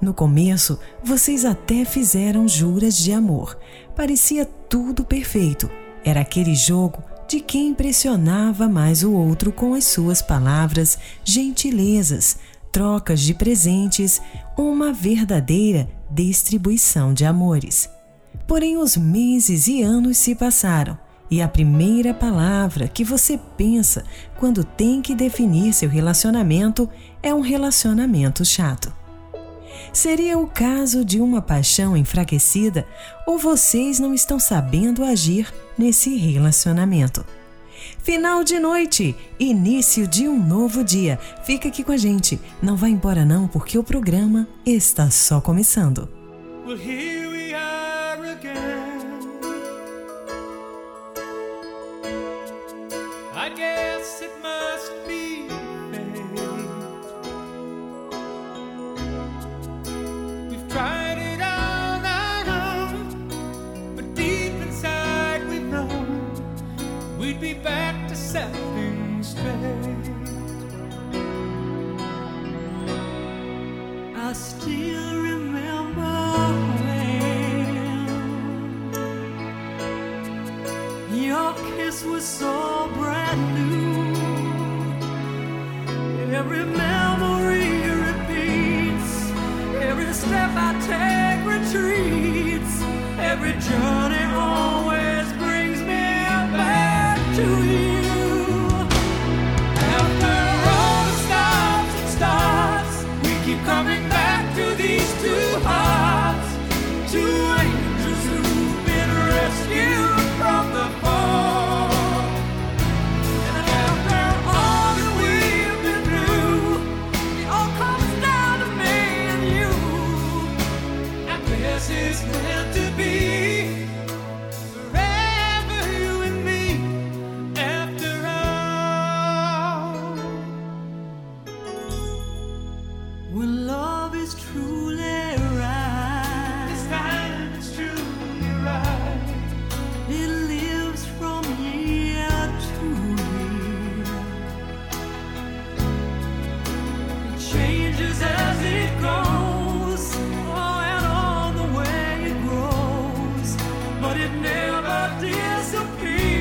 No começo, vocês até fizeram juras de amor. Parecia tudo perfeito. Era aquele jogo de quem impressionava mais o outro com as suas palavras, gentilezas, trocas de presentes, uma verdadeira distribuição de amores. Porém, os meses e anos se passaram e a primeira palavra que você pensa quando tem que definir seu relacionamento é um relacionamento chato. Seria o caso de uma paixão enfraquecida ou vocês não estão sabendo agir nesse relacionamento? Final de noite, início de um novo dia. Fica aqui com a gente. Não vá embora não, porque o programa está só começando. Well, never disappear.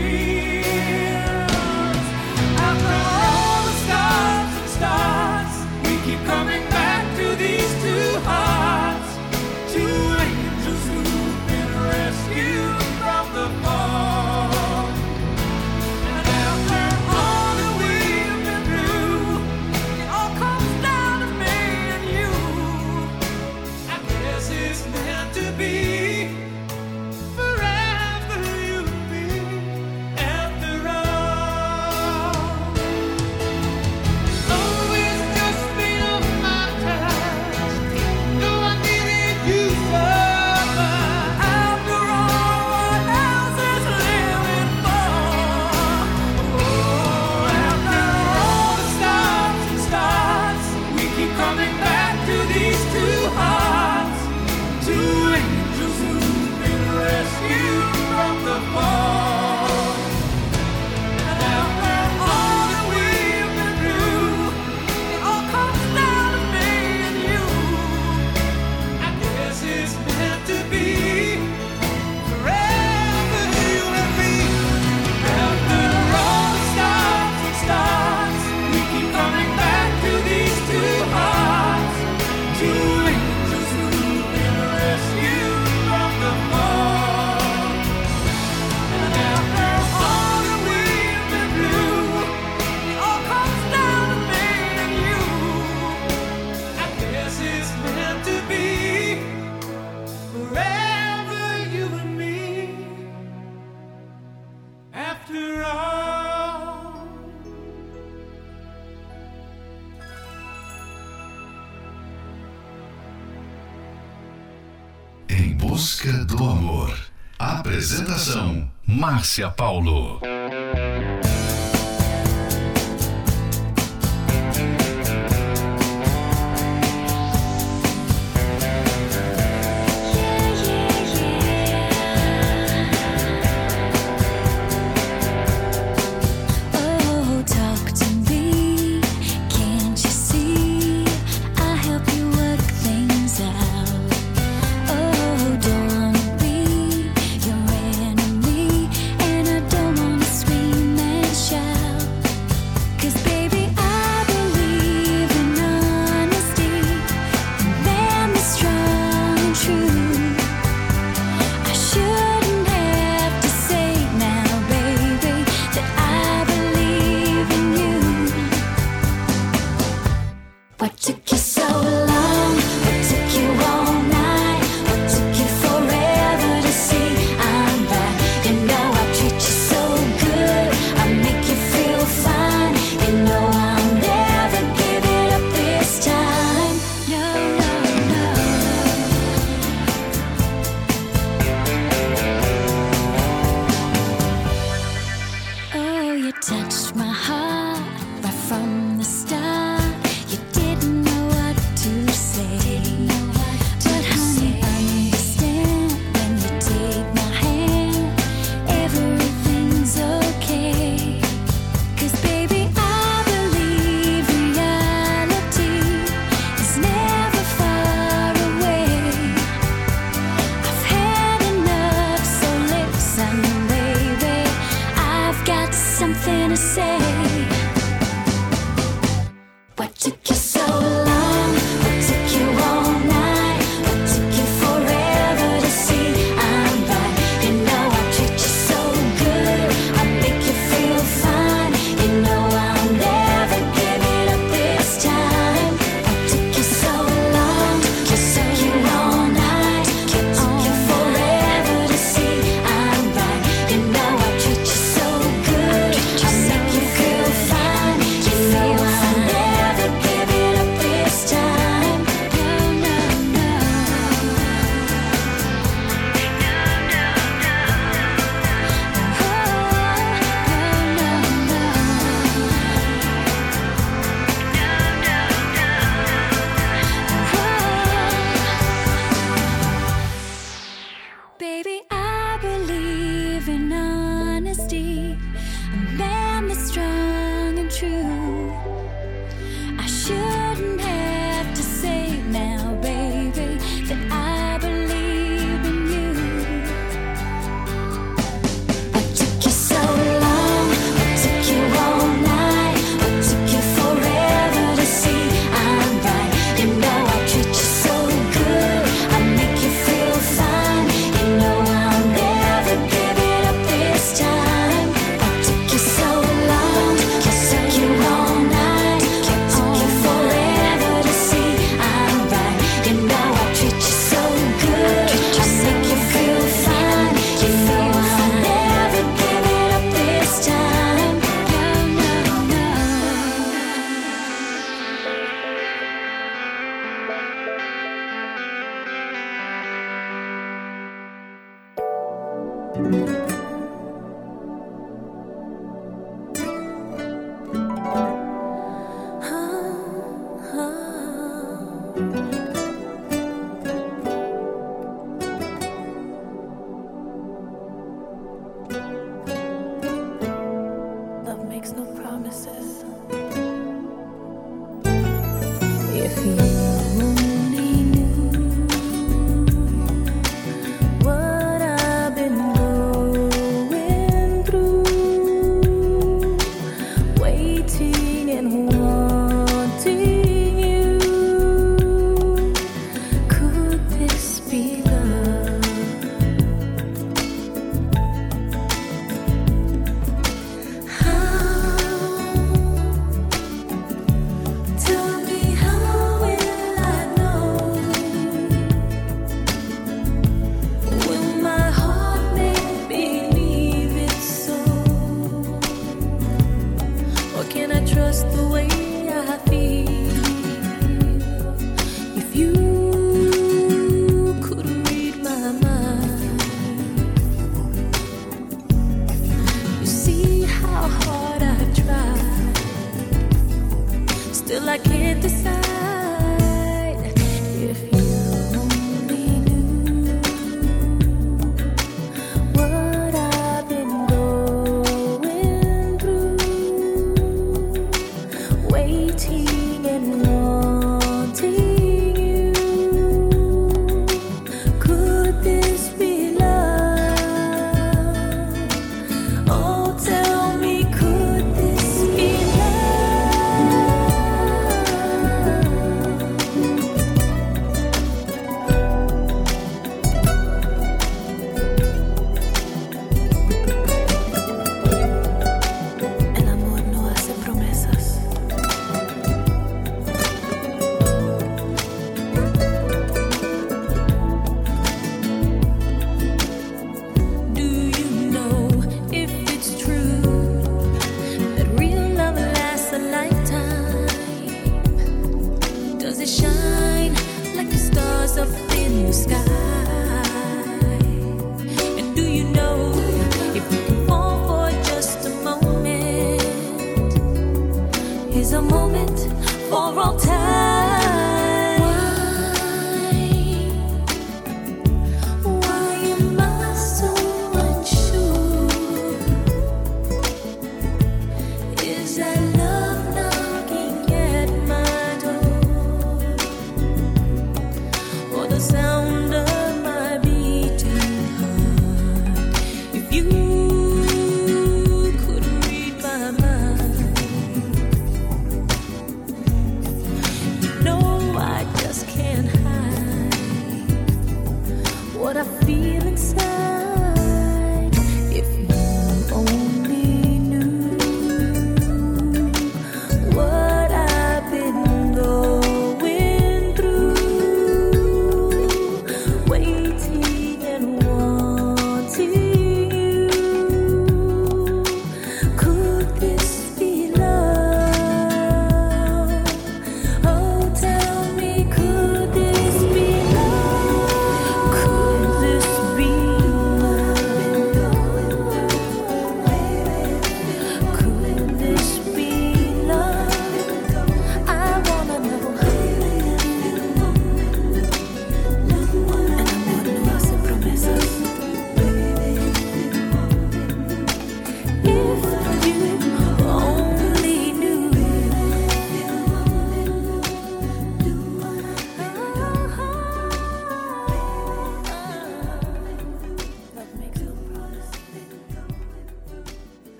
Márcia Paulo.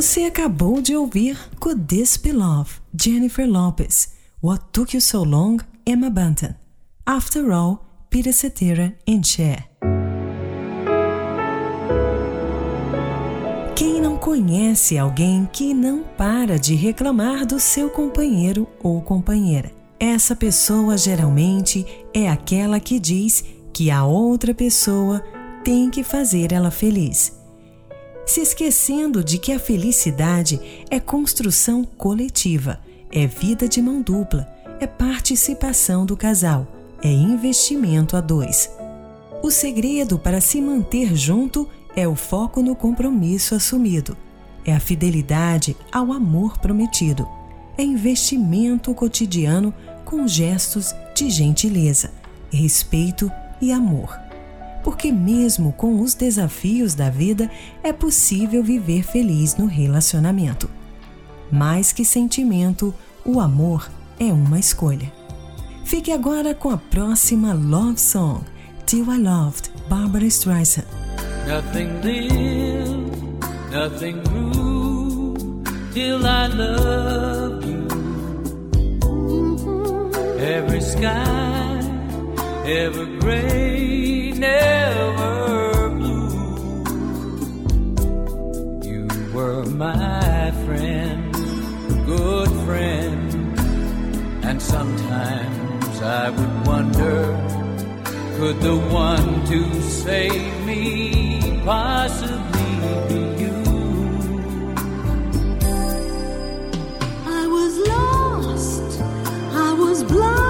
Você acabou de ouvir Could This Be Love, Jennifer Lopez. What Took You So Long, Emma Bunton. After All, Peter Cetera and Cher. Quem não conhece alguém que não para de reclamar do seu companheiro ou companheira? Essa pessoa geralmente é aquela que diz que a outra pessoa tem que fazer ela feliz se esquecendo de que a felicidade é construção coletiva, é vida de mão dupla, é participação do casal, é investimento a dois. O segredo para se manter junto é o foco no compromisso assumido, é a fidelidade ao amor prometido, é investimento cotidiano com gestos de gentileza, respeito e amor porque, mesmo com os desafios da vida, é possível viver feliz no relacionamento. Mais que sentimento, o amor é uma escolha. Fique agora com a próxima Love Song, Till I Loved, Barbara Streisand. Nothing nothing grew, till I loved you. Every sky, ever gray. Never blue. You were my friend, good friend, and sometimes I would wonder could the one to save me possibly be you? I was lost, I was blind.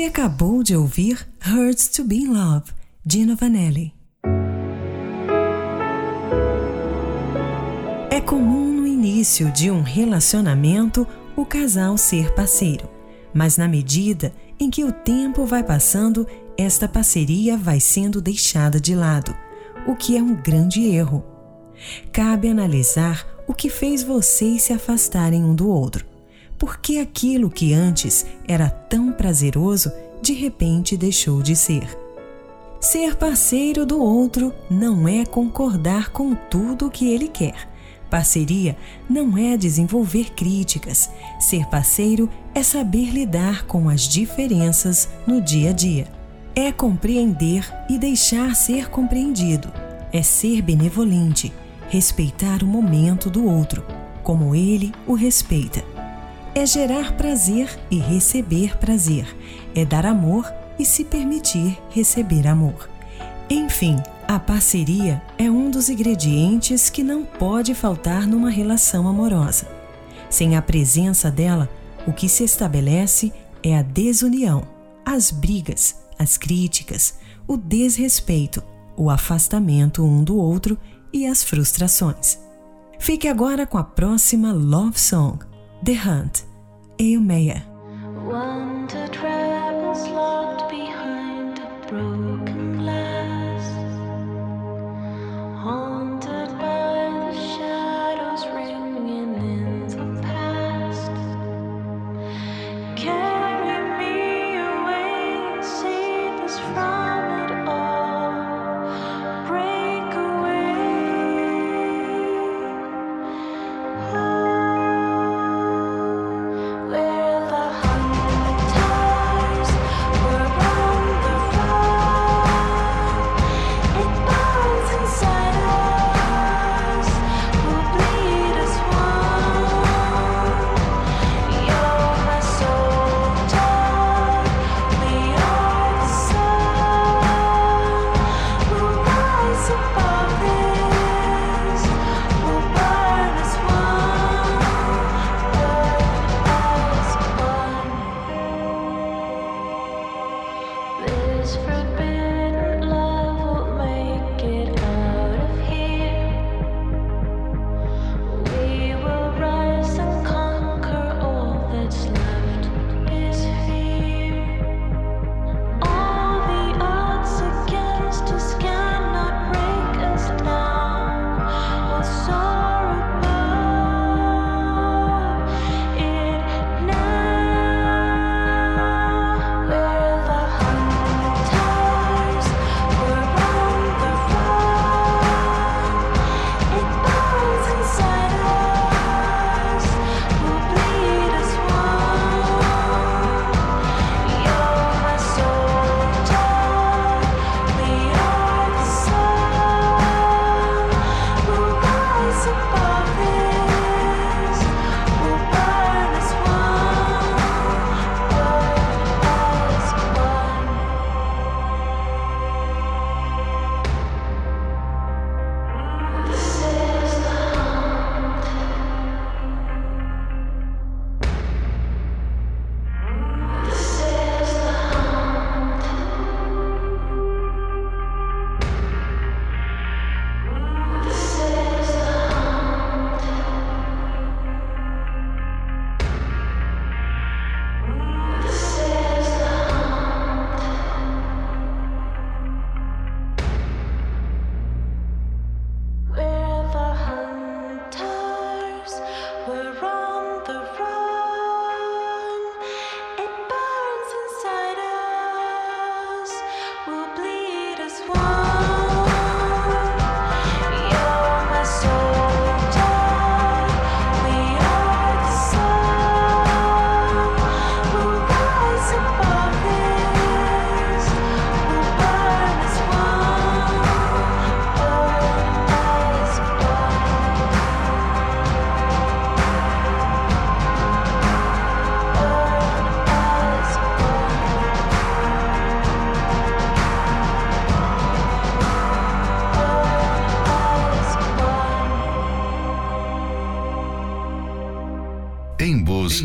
Você acabou de ouvir Hurts to Be in Love, Gino Vanelli. É comum no início de um relacionamento o casal ser parceiro, mas na medida em que o tempo vai passando, esta parceria vai sendo deixada de lado, o que é um grande erro. Cabe analisar o que fez vocês se afastarem um do outro porque aquilo que antes era tão prazeroso de repente deixou de ser. Ser parceiro do outro não é concordar com tudo o que ele quer. Parceria não é desenvolver críticas. Ser parceiro é saber lidar com as diferenças no dia a dia. É compreender e deixar ser compreendido. É ser benevolente, respeitar o momento do outro, como ele o respeita é gerar prazer e receber prazer. É dar amor e se permitir receber amor. Enfim, a parceria é um dos ingredientes que não pode faltar numa relação amorosa. Sem a presença dela, o que se estabelece é a desunião, as brigas, as críticas, o desrespeito, o afastamento um do outro e as frustrações. Fique agora com a próxima Love Song, The Hunt, Eil Meia.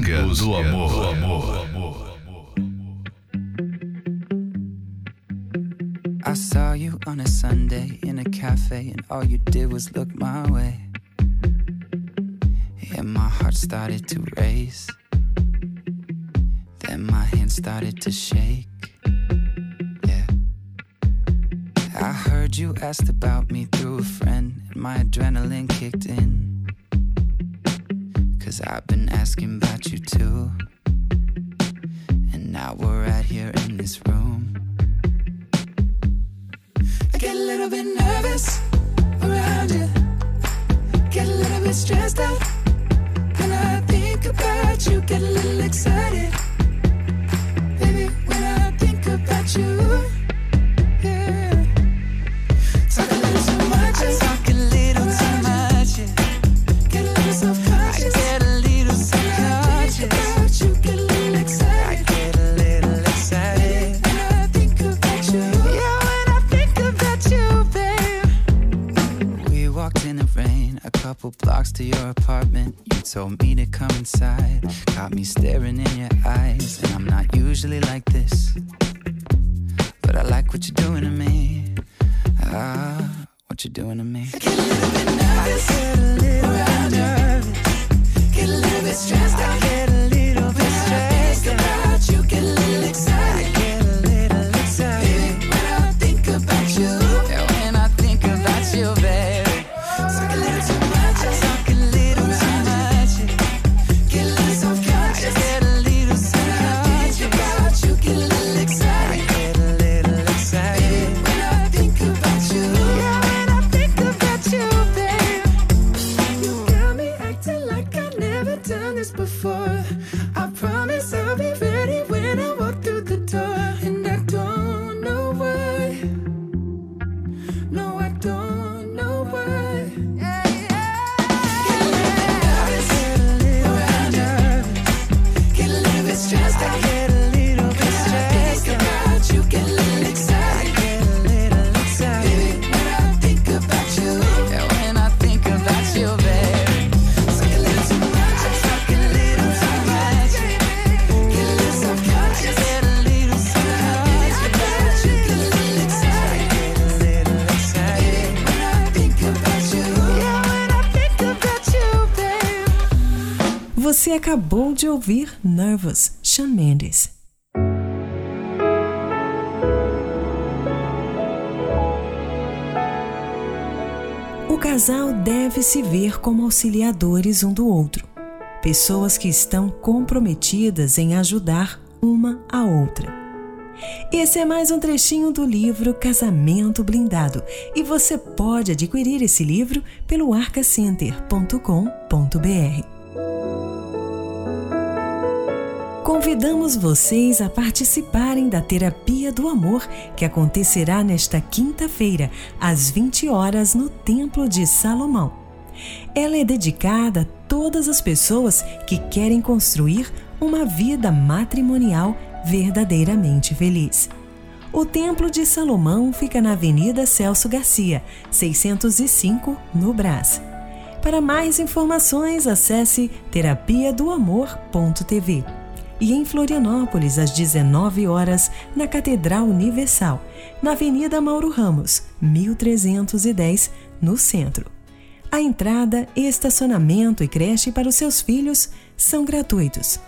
Do amor. Do amor. I saw you on a Sunday in a cafe, and all you did was look my way. And my heart started to race. Then my hand started to shake. Yeah. I heard you asked about me through a friend, and my adrenaline kicked in. Cause I've been asking about you told me to come inside. Caught me staring in your eyes, and I'm not usually like this. But I like what you're doing to me. Ah, what you're doing to me. Você acabou de ouvir Nervous, Shawn Mendes. O casal deve se ver como auxiliadores um do outro, pessoas que estão comprometidas em ajudar uma a outra. Esse é mais um trechinho do livro Casamento Blindado e você pode adquirir esse livro pelo arcacenter.com.br. Convidamos vocês a participarem da Terapia do Amor, que acontecerá nesta quinta-feira, às 20 horas, no Templo de Salomão. Ela é dedicada a todas as pessoas que querem construir uma vida matrimonial verdadeiramente feliz. O Templo de Salomão fica na Avenida Celso Garcia, 605, no Brás. Para mais informações, acesse terapia do amor.tv. E em Florianópolis, às 19 horas, na Catedral Universal, na Avenida Mauro Ramos, 1310, no centro. A entrada, estacionamento e creche para os seus filhos são gratuitos.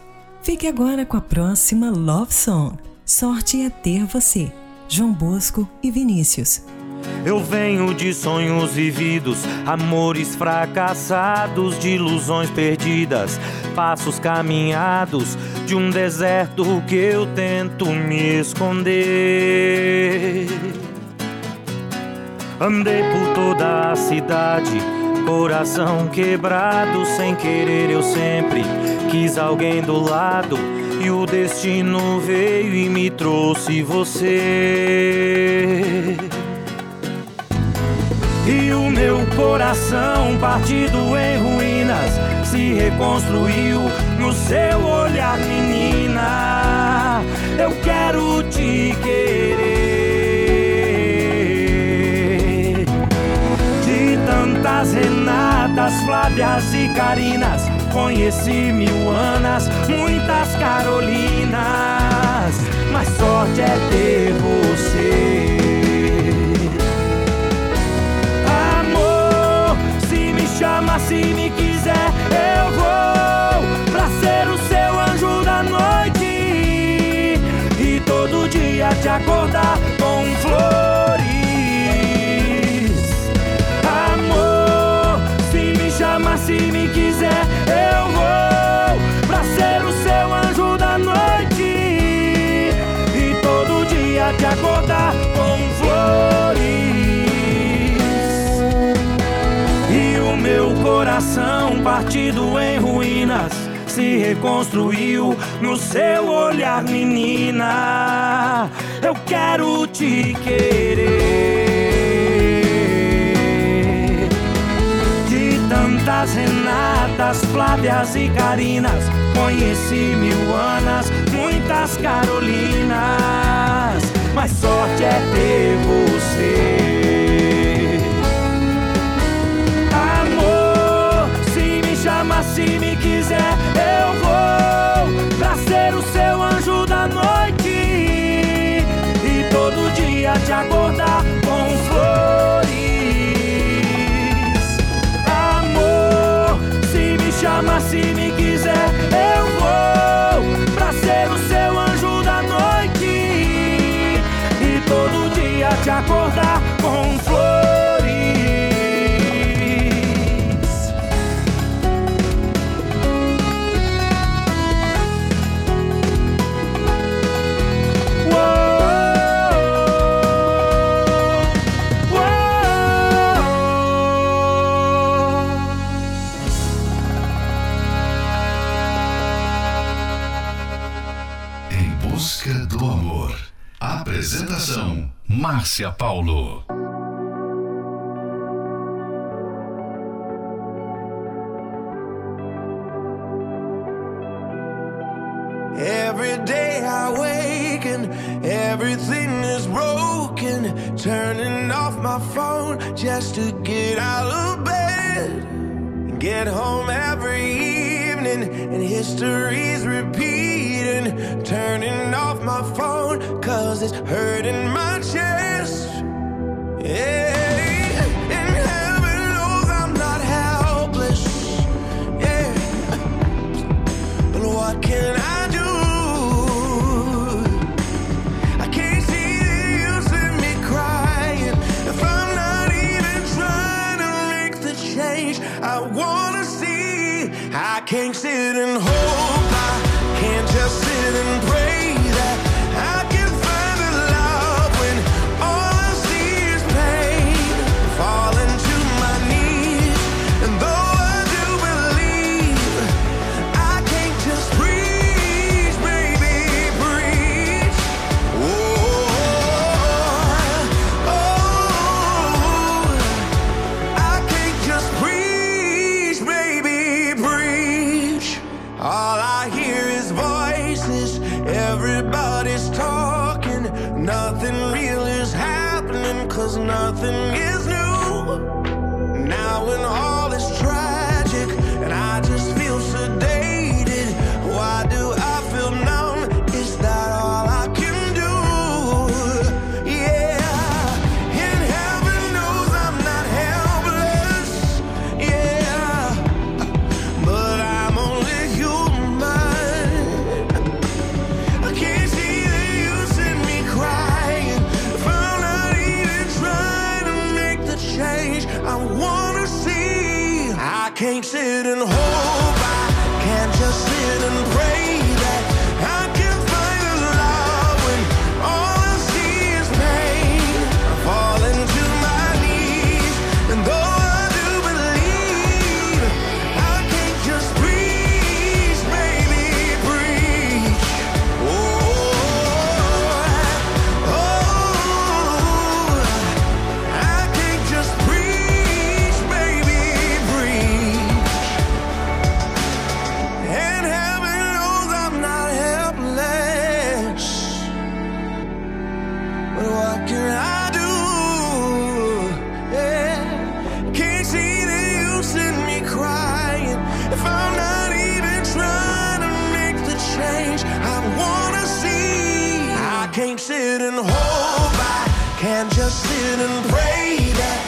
Fique agora com a próxima Love Song. Sorte é ter você. João Bosco e Vinícius. Eu venho de sonhos vividos, amores fracassados, de ilusões perdidas, passos caminhados de um deserto que eu tento me esconder. Andei por toda a cidade, coração quebrado, sem querer eu sempre quis alguém do lado. E o destino veio e me trouxe você. E o meu coração, partido em ruínas, se reconstruiu no seu olhar, menina. Eu quero te querer. De tantas Renatas, Flávias e Carinas, conheci mil Anas, muitas Carolinas. Mas sorte é ter você. Se me chama, se me quiser, eu vou pra ser o seu anjo da noite e todo dia te acordar com flores. Amor, se me chama, se me quiser, eu vou pra ser o seu anjo da noite e todo dia te acordar coração partido em ruínas se reconstruiu no seu olhar, menina. Eu quero te querer. De tantas Renatas, Flávias e Carinas, conheci mil Anas, muitas Carolinas. Mas sorte é ter você. ama se me quiser, eu vou pra ser o seu anjo da noite e todo dia te acordar com flores. Amor, se me chama, se me quiser, eu vou pra ser o seu anjo da noite e todo dia te acordar. Busca do amor. Apresentação: Márcia Paulo. Every day I wake and everything is broken. Turning off my phone just to get out of bed. Get home every evening and history's repeating. Turning off my phone cause it's hurting my chest. Yeah, and heaven knows I'm not helpless. Yeah. But what can I do? I can't see the use in me crying if I'm not even trying to make the change I wanna see. I can't sit and hope. Voices, everybody's talking. Nothing real is happening, cause nothing is new. Now when all can't sit and hope. I can't just sit and pray that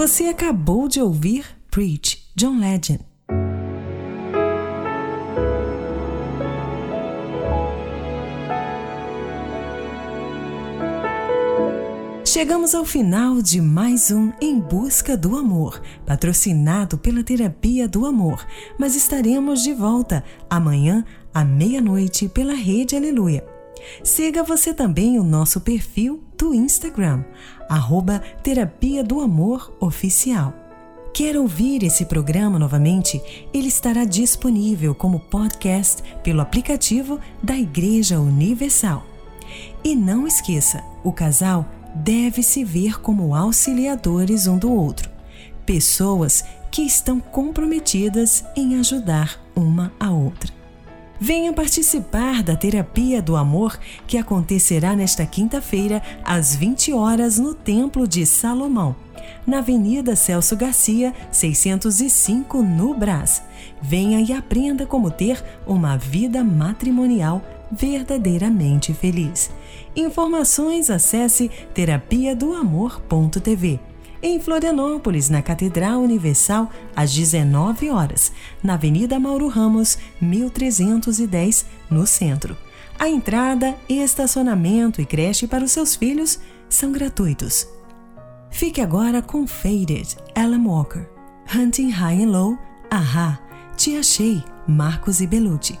Você acabou de ouvir Preach, John Legend. Chegamos ao final de mais um Em Busca do Amor, patrocinado pela Terapia do Amor, mas estaremos de volta amanhã à meia-noite pela Rede Aleluia. Siga você também o nosso perfil do Instagram, arroba Terapia do Amor Oficial. Quer ouvir esse programa novamente? Ele estará disponível como podcast pelo aplicativo da Igreja Universal. E não esqueça, o casal deve se ver como auxiliadores um do outro, pessoas que estão comprometidas em ajudar uma a outra. Venha participar da Terapia do Amor que acontecerá nesta quinta-feira, às 20 horas, no Templo de Salomão, na Avenida Celso Garcia, 605, no Brás. Venha e aprenda como ter uma vida matrimonial verdadeiramente feliz. Informações acesse terapia do amor.tv. Em Florianópolis, na Catedral Universal, às 19 horas, na Avenida Mauro Ramos, 1310, no centro. A entrada, estacionamento e creche para os seus filhos são gratuitos. Fique agora com Faded, Alan Walker. Hunting High and Low, Ahá, Te Achei, Marcos e Belucci.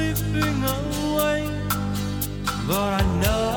slipping away, but I know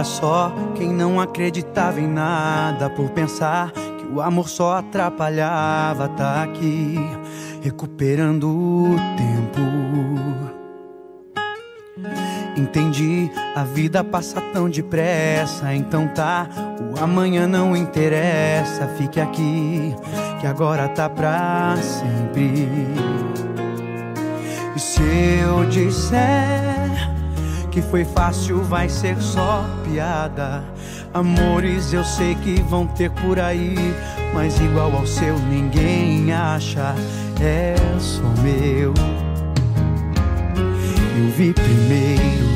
Olha só, quem não acreditava em nada por pensar que o amor só atrapalhava, tá aqui recuperando o tempo. Entendi, a vida passa tão depressa, então tá, o amanhã não interessa, fique aqui, que agora tá pra sempre. E se eu disser que foi fácil, vai ser só piada. Amores eu sei que vão ter por aí, mas igual ao seu ninguém acha, é só meu. Eu vi primeiro.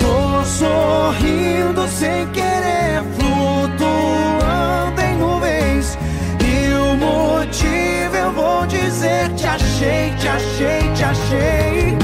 Tô sorrindo sem querer, flutuando em nuvens. E o motivo eu vou dizer: te achei, te achei, te achei.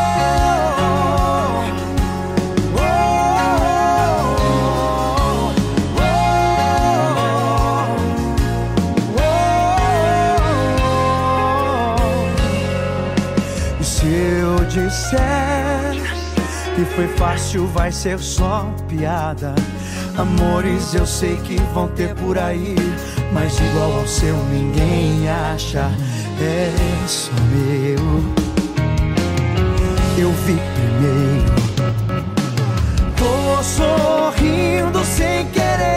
Fácil, vai ser só piada. Amores eu sei que vão ter por aí, mas igual ao seu ninguém acha, é só meu. Eu vi primeiro. Tô sorrindo sem querer.